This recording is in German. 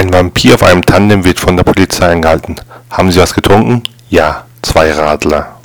Ein Vampir auf einem Tandem wird von der Polizei angehalten. Haben Sie was getrunken? Ja, zwei Radler.